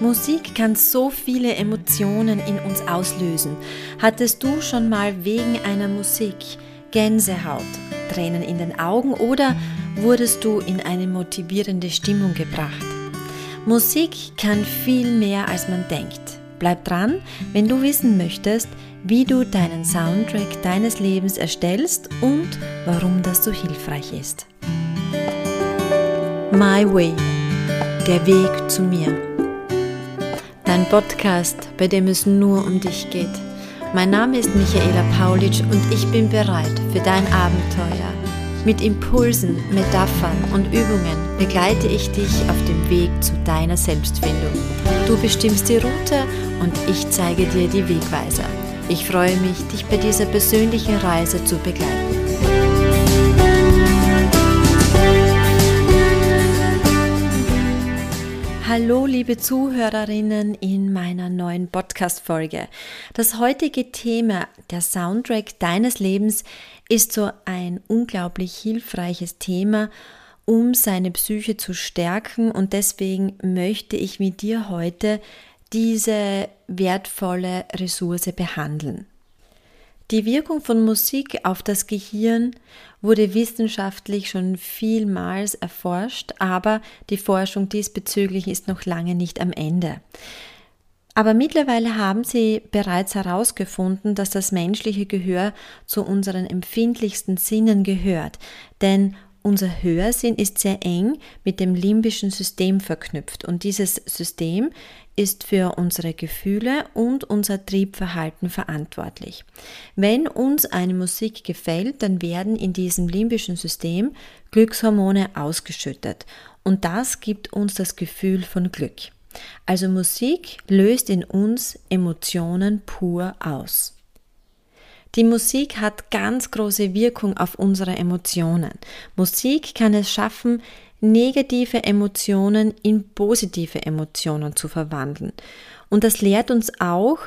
Musik kann so viele Emotionen in uns auslösen. Hattest du schon mal wegen einer Musik Gänsehaut, Tränen in den Augen oder wurdest du in eine motivierende Stimmung gebracht? Musik kann viel mehr als man denkt. Bleib dran, wenn du wissen möchtest, wie du deinen Soundtrack deines Lebens erstellst und warum das so hilfreich ist. My Way, der Weg zu mir. Dein Podcast, bei dem es nur um dich geht. Mein Name ist Michaela Paulitsch und ich bin bereit für dein Abenteuer. Mit Impulsen, Metaphern und Übungen begleite ich dich auf dem Weg zu deiner Selbstfindung. Du bestimmst die Route und ich zeige dir die Wegweiser. Ich freue mich, dich bei dieser persönlichen Reise zu begleiten. Hallo, liebe Zuhörerinnen in meiner neuen Podcast-Folge. Das heutige Thema, der Soundtrack deines Lebens, ist so ein unglaublich hilfreiches Thema, um seine Psyche zu stärken und deswegen möchte ich mit dir heute diese wertvolle Ressource behandeln. Die Wirkung von Musik auf das Gehirn wurde wissenschaftlich schon vielmals erforscht, aber die Forschung diesbezüglich ist noch lange nicht am Ende. Aber mittlerweile haben sie bereits herausgefunden, dass das menschliche Gehör zu unseren empfindlichsten Sinnen gehört, denn unser Hörsinn ist sehr eng mit dem limbischen System verknüpft und dieses System ist für unsere Gefühle und unser Triebverhalten verantwortlich. Wenn uns eine Musik gefällt, dann werden in diesem limbischen System Glückshormone ausgeschüttet und das gibt uns das Gefühl von Glück. Also Musik löst in uns Emotionen pur aus. Die Musik hat ganz große Wirkung auf unsere Emotionen. Musik kann es schaffen, negative Emotionen in positive Emotionen zu verwandeln. Und das lehrt uns auch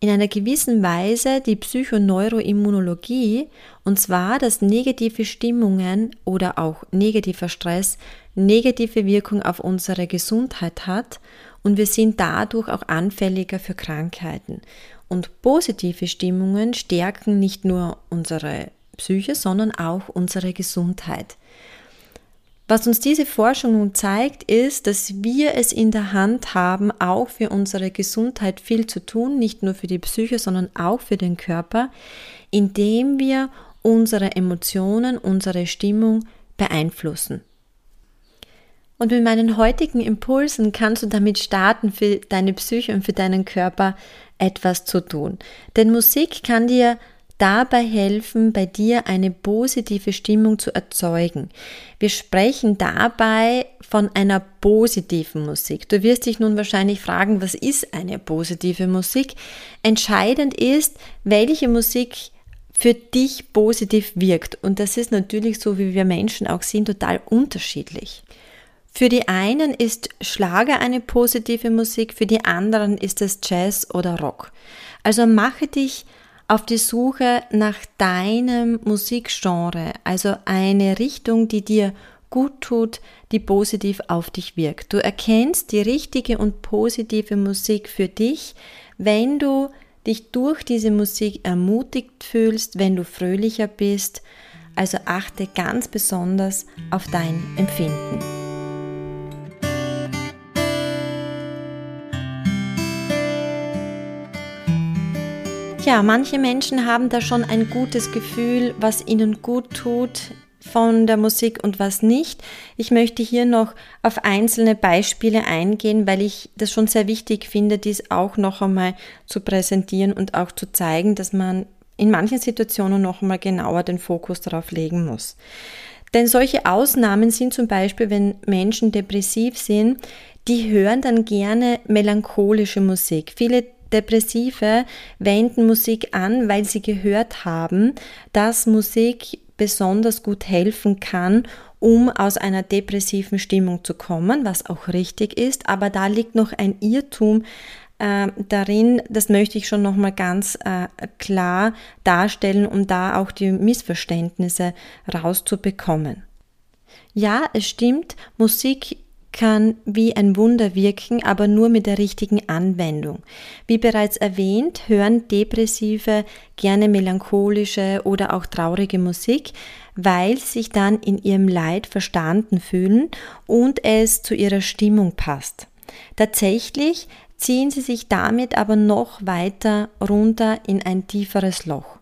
in einer gewissen Weise die Psychoneuroimmunologie, und zwar, dass negative Stimmungen oder auch negativer Stress negative Wirkung auf unsere Gesundheit hat und wir sind dadurch auch anfälliger für Krankheiten. Und positive Stimmungen stärken nicht nur unsere Psyche, sondern auch unsere Gesundheit. Was uns diese Forschung nun zeigt, ist, dass wir es in der Hand haben, auch für unsere Gesundheit viel zu tun, nicht nur für die Psyche, sondern auch für den Körper, indem wir unsere Emotionen, unsere Stimmung beeinflussen. Und mit meinen heutigen Impulsen kannst du damit starten, für deine Psyche und für deinen Körper etwas zu tun. Denn Musik kann dir dabei helfen, bei dir eine positive Stimmung zu erzeugen. Wir sprechen dabei von einer positiven Musik. Du wirst dich nun wahrscheinlich fragen, was ist eine positive Musik? Entscheidend ist, welche Musik für dich positiv wirkt. Und das ist natürlich so, wie wir Menschen auch sind, total unterschiedlich. Für die einen ist Schlager eine positive Musik, für die anderen ist es Jazz oder Rock. Also mache dich auf die Suche nach deinem Musikgenre, also eine Richtung, die dir gut tut, die positiv auf dich wirkt. Du erkennst die richtige und positive Musik für dich, wenn du dich durch diese Musik ermutigt fühlst, wenn du fröhlicher bist. Also achte ganz besonders auf dein Empfinden. Ja, manche Menschen haben da schon ein gutes Gefühl, was ihnen gut tut von der Musik und was nicht. Ich möchte hier noch auf einzelne Beispiele eingehen, weil ich das schon sehr wichtig finde, dies auch noch einmal zu präsentieren und auch zu zeigen, dass man in manchen Situationen noch einmal genauer den Fokus darauf legen muss. Denn solche Ausnahmen sind zum Beispiel, wenn Menschen depressiv sind, die hören dann gerne melancholische Musik. Viele Depressive wenden Musik an, weil sie gehört haben, dass Musik besonders gut helfen kann, um aus einer depressiven Stimmung zu kommen, was auch richtig ist. Aber da liegt noch ein Irrtum äh, darin, das möchte ich schon nochmal ganz äh, klar darstellen, um da auch die Missverständnisse rauszubekommen. Ja, es stimmt, Musik kann wie ein Wunder wirken, aber nur mit der richtigen Anwendung. Wie bereits erwähnt, hören Depressive gerne melancholische oder auch traurige Musik, weil sich dann in ihrem Leid verstanden fühlen und es zu ihrer Stimmung passt. Tatsächlich ziehen sie sich damit aber noch weiter runter in ein tieferes Loch.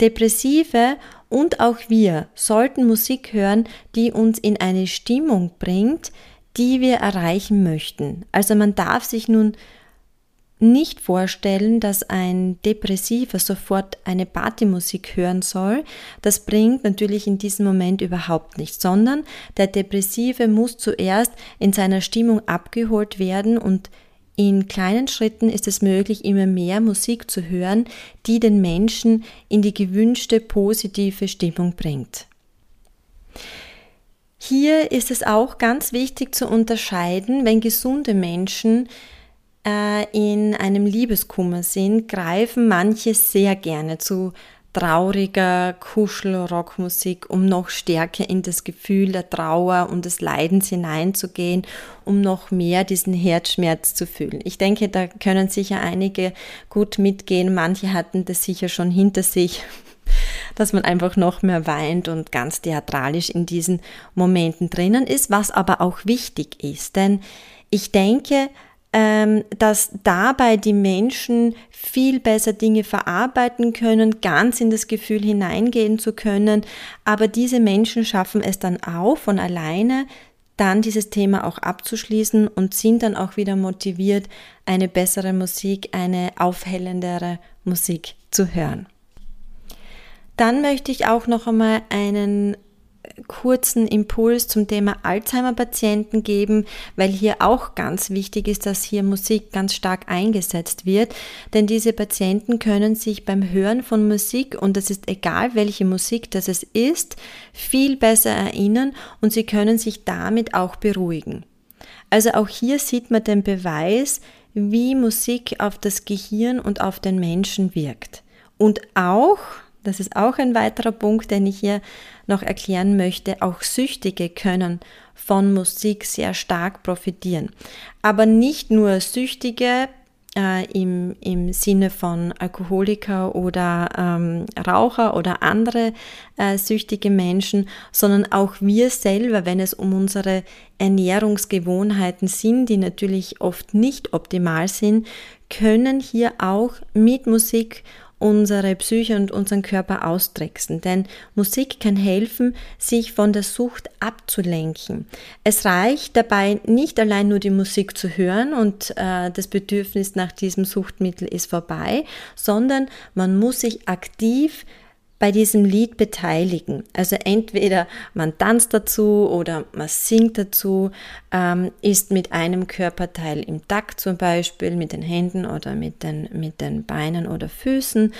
Depressive und auch wir sollten Musik hören, die uns in eine Stimmung bringt, die wir erreichen möchten. Also man darf sich nun nicht vorstellen, dass ein Depressiver sofort eine Partymusik hören soll. Das bringt natürlich in diesem Moment überhaupt nichts, sondern der Depressive muss zuerst in seiner Stimmung abgeholt werden und in kleinen Schritten ist es möglich, immer mehr Musik zu hören, die den Menschen in die gewünschte positive Stimmung bringt. Hier ist es auch ganz wichtig zu unterscheiden, wenn gesunde Menschen äh, in einem Liebeskummer sind, greifen manche sehr gerne zu trauriger Kuschelrockmusik, um noch stärker in das Gefühl der Trauer und des Leidens hineinzugehen, um noch mehr diesen Herzschmerz zu fühlen. Ich denke, da können sicher einige gut mitgehen. Manche hatten das sicher schon hinter sich, dass man einfach noch mehr weint und ganz theatralisch in diesen Momenten drinnen ist, was aber auch wichtig ist. Denn ich denke, ähm, dass dabei die Menschen viel besser Dinge verarbeiten können, ganz in das Gefühl hineingehen zu können. Aber diese Menschen schaffen es dann auch von alleine, dann dieses Thema auch abzuschließen und sind dann auch wieder motiviert, eine bessere Musik, eine aufhellendere Musik zu hören. Dann möchte ich auch noch einmal einen kurzen Impuls zum Thema Alzheimer-Patienten geben, weil hier auch ganz wichtig ist, dass hier Musik ganz stark eingesetzt wird, denn diese Patienten können sich beim Hören von Musik, und es ist egal, welche Musik das es ist, viel besser erinnern und sie können sich damit auch beruhigen. Also auch hier sieht man den Beweis, wie Musik auf das Gehirn und auf den Menschen wirkt. Und auch, das ist auch ein weiterer Punkt, den ich hier noch erklären möchte, auch Süchtige können von Musik sehr stark profitieren. Aber nicht nur Süchtige äh, im, im Sinne von Alkoholiker oder ähm, Raucher oder andere äh, süchtige Menschen, sondern auch wir selber, wenn es um unsere Ernährungsgewohnheiten sind, die natürlich oft nicht optimal sind, können hier auch mit Musik unsere Psyche und unseren Körper austricksen. Denn Musik kann helfen, sich von der Sucht abzulenken. Es reicht dabei nicht allein nur die Musik zu hören und äh, das Bedürfnis nach diesem Suchtmittel ist vorbei, sondern man muss sich aktiv bei diesem Lied beteiligen. Also entweder man tanzt dazu oder man singt dazu, ähm, ist mit einem Körperteil im Takt zum Beispiel, mit den Händen oder mit den, mit den Beinen oder Füßen,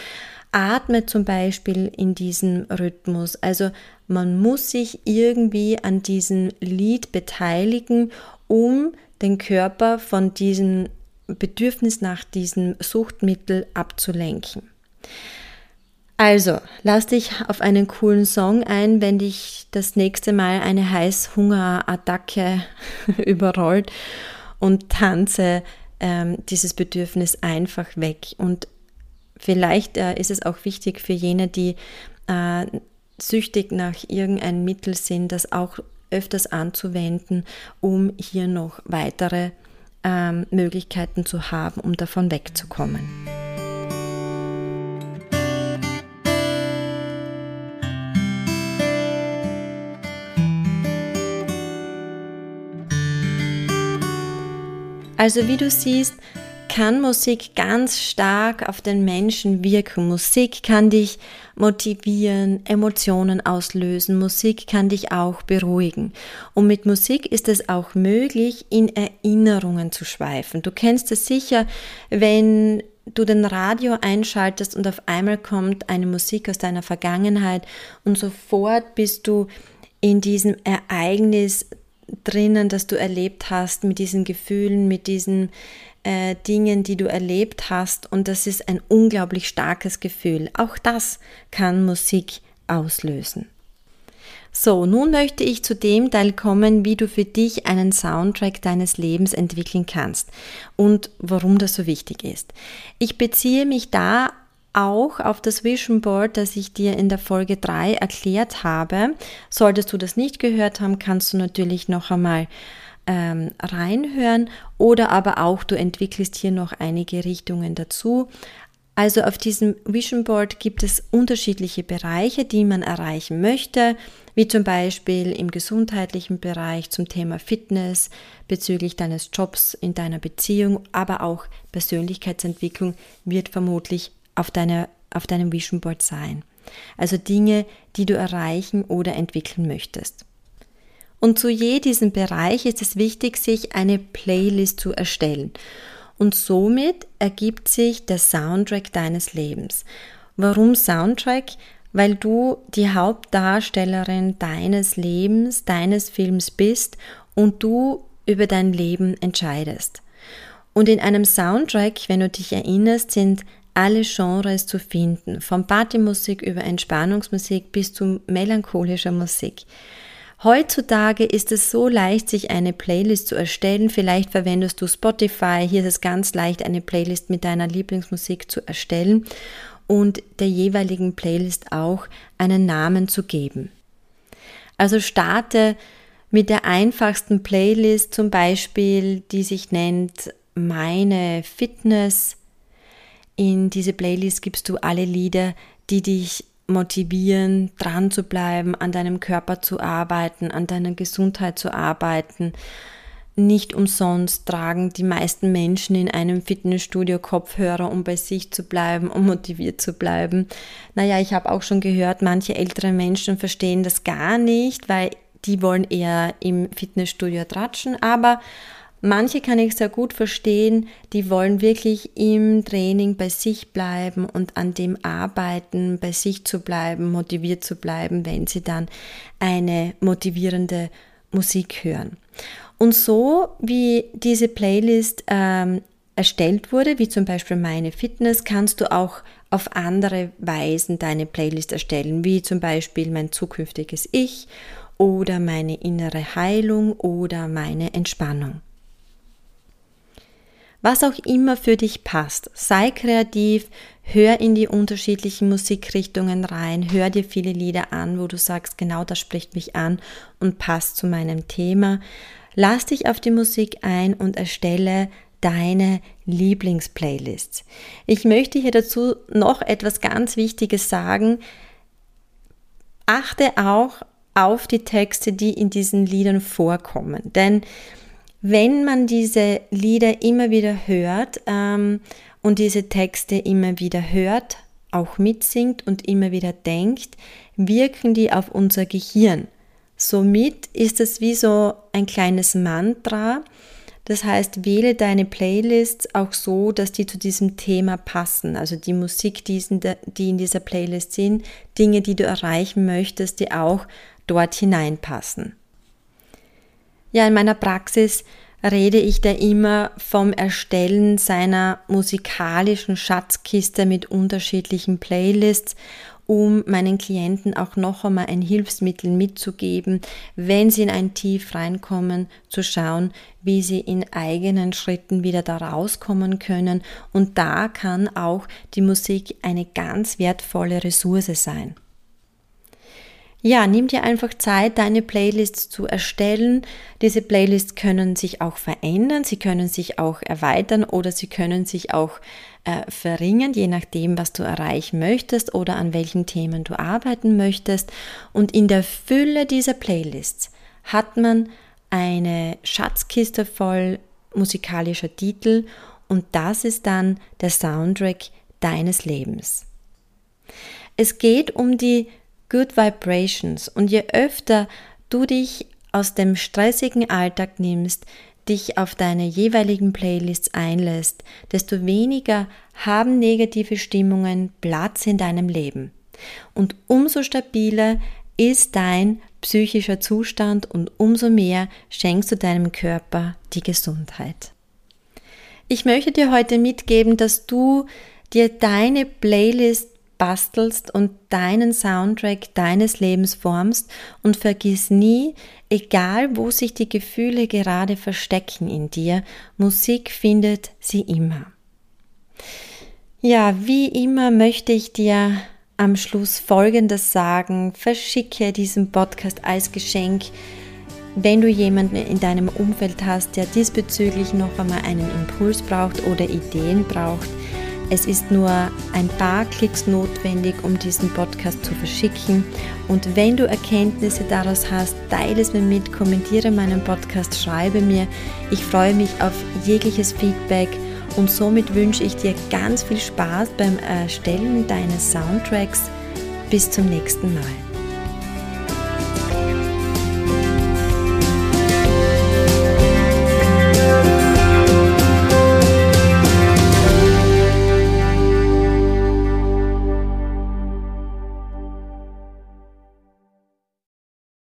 atmet zum Beispiel in diesem Rhythmus. Also man muss sich irgendwie an diesem Lied beteiligen, um den Körper von diesem Bedürfnis nach diesem Suchtmittel abzulenken. Also, lass dich auf einen coolen Song ein, wenn dich das nächste Mal eine Heißhungerattacke überrollt und tanze ähm, dieses Bedürfnis einfach weg. Und vielleicht äh, ist es auch wichtig für jene, die äh, süchtig nach irgendeinem Mittel sind, das auch öfters anzuwenden, um hier noch weitere ähm, Möglichkeiten zu haben, um davon wegzukommen. Also wie du siehst, kann Musik ganz stark auf den Menschen wirken. Musik kann dich motivieren, Emotionen auslösen. Musik kann dich auch beruhigen. Und mit Musik ist es auch möglich, in Erinnerungen zu schweifen. Du kennst es sicher, wenn du den Radio einschaltest und auf einmal kommt eine Musik aus deiner Vergangenheit und sofort bist du in diesem Ereignis drinnen, das du erlebt hast, mit diesen Gefühlen, mit diesen äh, Dingen, die du erlebt hast. Und das ist ein unglaublich starkes Gefühl. Auch das kann Musik auslösen. So, nun möchte ich zu dem Teil kommen, wie du für dich einen Soundtrack deines Lebens entwickeln kannst und warum das so wichtig ist. Ich beziehe mich da auch auf das Vision Board, das ich dir in der Folge 3 erklärt habe. Solltest du das nicht gehört haben, kannst du natürlich noch einmal ähm, reinhören oder aber auch du entwickelst hier noch einige Richtungen dazu. Also auf diesem Vision Board gibt es unterschiedliche Bereiche, die man erreichen möchte, wie zum Beispiel im gesundheitlichen Bereich zum Thema Fitness, bezüglich deines Jobs in deiner Beziehung, aber auch Persönlichkeitsentwicklung wird vermutlich auf, deiner, auf deinem Vision Board sein. Also Dinge, die du erreichen oder entwickeln möchtest. Und zu je diesem Bereich ist es wichtig, sich eine Playlist zu erstellen. Und somit ergibt sich der Soundtrack deines Lebens. Warum Soundtrack? Weil du die Hauptdarstellerin deines Lebens, deines Films bist und du über dein Leben entscheidest. Und in einem Soundtrack, wenn du dich erinnerst, sind alle Genres zu finden, von Partymusik über Entspannungsmusik bis zu melancholischer Musik. Heutzutage ist es so leicht, sich eine Playlist zu erstellen. Vielleicht verwendest du Spotify. Hier ist es ganz leicht, eine Playlist mit deiner Lieblingsmusik zu erstellen und der jeweiligen Playlist auch einen Namen zu geben. Also starte mit der einfachsten Playlist, zum Beispiel, die sich nennt Meine Fitness. In diese Playlist gibst du alle Lieder, die dich motivieren, dran zu bleiben, an deinem Körper zu arbeiten, an deiner Gesundheit zu arbeiten. Nicht umsonst tragen die meisten Menschen in einem Fitnessstudio Kopfhörer, um bei sich zu bleiben, um motiviert zu bleiben. Naja, ich habe auch schon gehört, manche ältere Menschen verstehen das gar nicht, weil die wollen eher im Fitnessstudio tratschen, aber Manche kann ich sehr gut verstehen, die wollen wirklich im Training bei sich bleiben und an dem arbeiten, bei sich zu bleiben, motiviert zu bleiben, wenn sie dann eine motivierende Musik hören. Und so wie diese Playlist ähm, erstellt wurde, wie zum Beispiel meine Fitness, kannst du auch auf andere Weisen deine Playlist erstellen, wie zum Beispiel mein zukünftiges Ich oder meine innere Heilung oder meine Entspannung was auch immer für dich passt. Sei kreativ, hör in die unterschiedlichen Musikrichtungen rein, hör dir viele Lieder an, wo du sagst, genau das spricht mich an und passt zu meinem Thema. Lass dich auf die Musik ein und erstelle deine Lieblingsplaylists. Ich möchte hier dazu noch etwas ganz Wichtiges sagen. Achte auch auf die Texte, die in diesen Liedern vorkommen, denn wenn man diese Lieder immer wieder hört ähm, und diese Texte immer wieder hört, auch mitsingt und immer wieder denkt, wirken die auf unser Gehirn. Somit ist es wie so ein kleines Mantra. Das heißt, wähle deine Playlists auch so, dass die zu diesem Thema passen. Also die Musik, die in dieser Playlist sind, Dinge, die du erreichen möchtest, die auch dort hineinpassen. Ja, in meiner Praxis rede ich da immer vom Erstellen seiner musikalischen Schatzkiste mit unterschiedlichen Playlists, um meinen Klienten auch noch einmal ein Hilfsmittel mitzugeben, wenn sie in ein Tief reinkommen, zu schauen, wie sie in eigenen Schritten wieder da rauskommen können. Und da kann auch die Musik eine ganz wertvolle Ressource sein. Ja, nimm dir einfach Zeit, deine Playlists zu erstellen. Diese Playlists können sich auch verändern, sie können sich auch erweitern oder sie können sich auch äh, verringern, je nachdem, was du erreichen möchtest oder an welchen Themen du arbeiten möchtest. Und in der Fülle dieser Playlists hat man eine Schatzkiste voll musikalischer Titel und das ist dann der Soundtrack deines Lebens. Es geht um die Good Vibrations. Und je öfter du dich aus dem stressigen Alltag nimmst, dich auf deine jeweiligen Playlists einlässt, desto weniger haben negative Stimmungen Platz in deinem Leben. Und umso stabiler ist dein psychischer Zustand und umso mehr schenkst du deinem Körper die Gesundheit. Ich möchte dir heute mitgeben, dass du dir deine Playlist bastelst und deinen Soundtrack deines Lebens formst und vergiss nie, egal wo sich die Gefühle gerade verstecken in dir, Musik findet sie immer. Ja, wie immer möchte ich dir am Schluss Folgendes sagen. Verschicke diesen Podcast als Geschenk wenn du jemanden in deinem Umfeld hast, der diesbezüglich noch einmal einen Impuls braucht oder Ideen braucht, es ist nur ein paar Klicks notwendig, um diesen Podcast zu verschicken. Und wenn du Erkenntnisse daraus hast, teile es mir mit, kommentiere meinen Podcast, schreibe mir. Ich freue mich auf jegliches Feedback und somit wünsche ich dir ganz viel Spaß beim Erstellen deines Soundtracks. Bis zum nächsten Mal.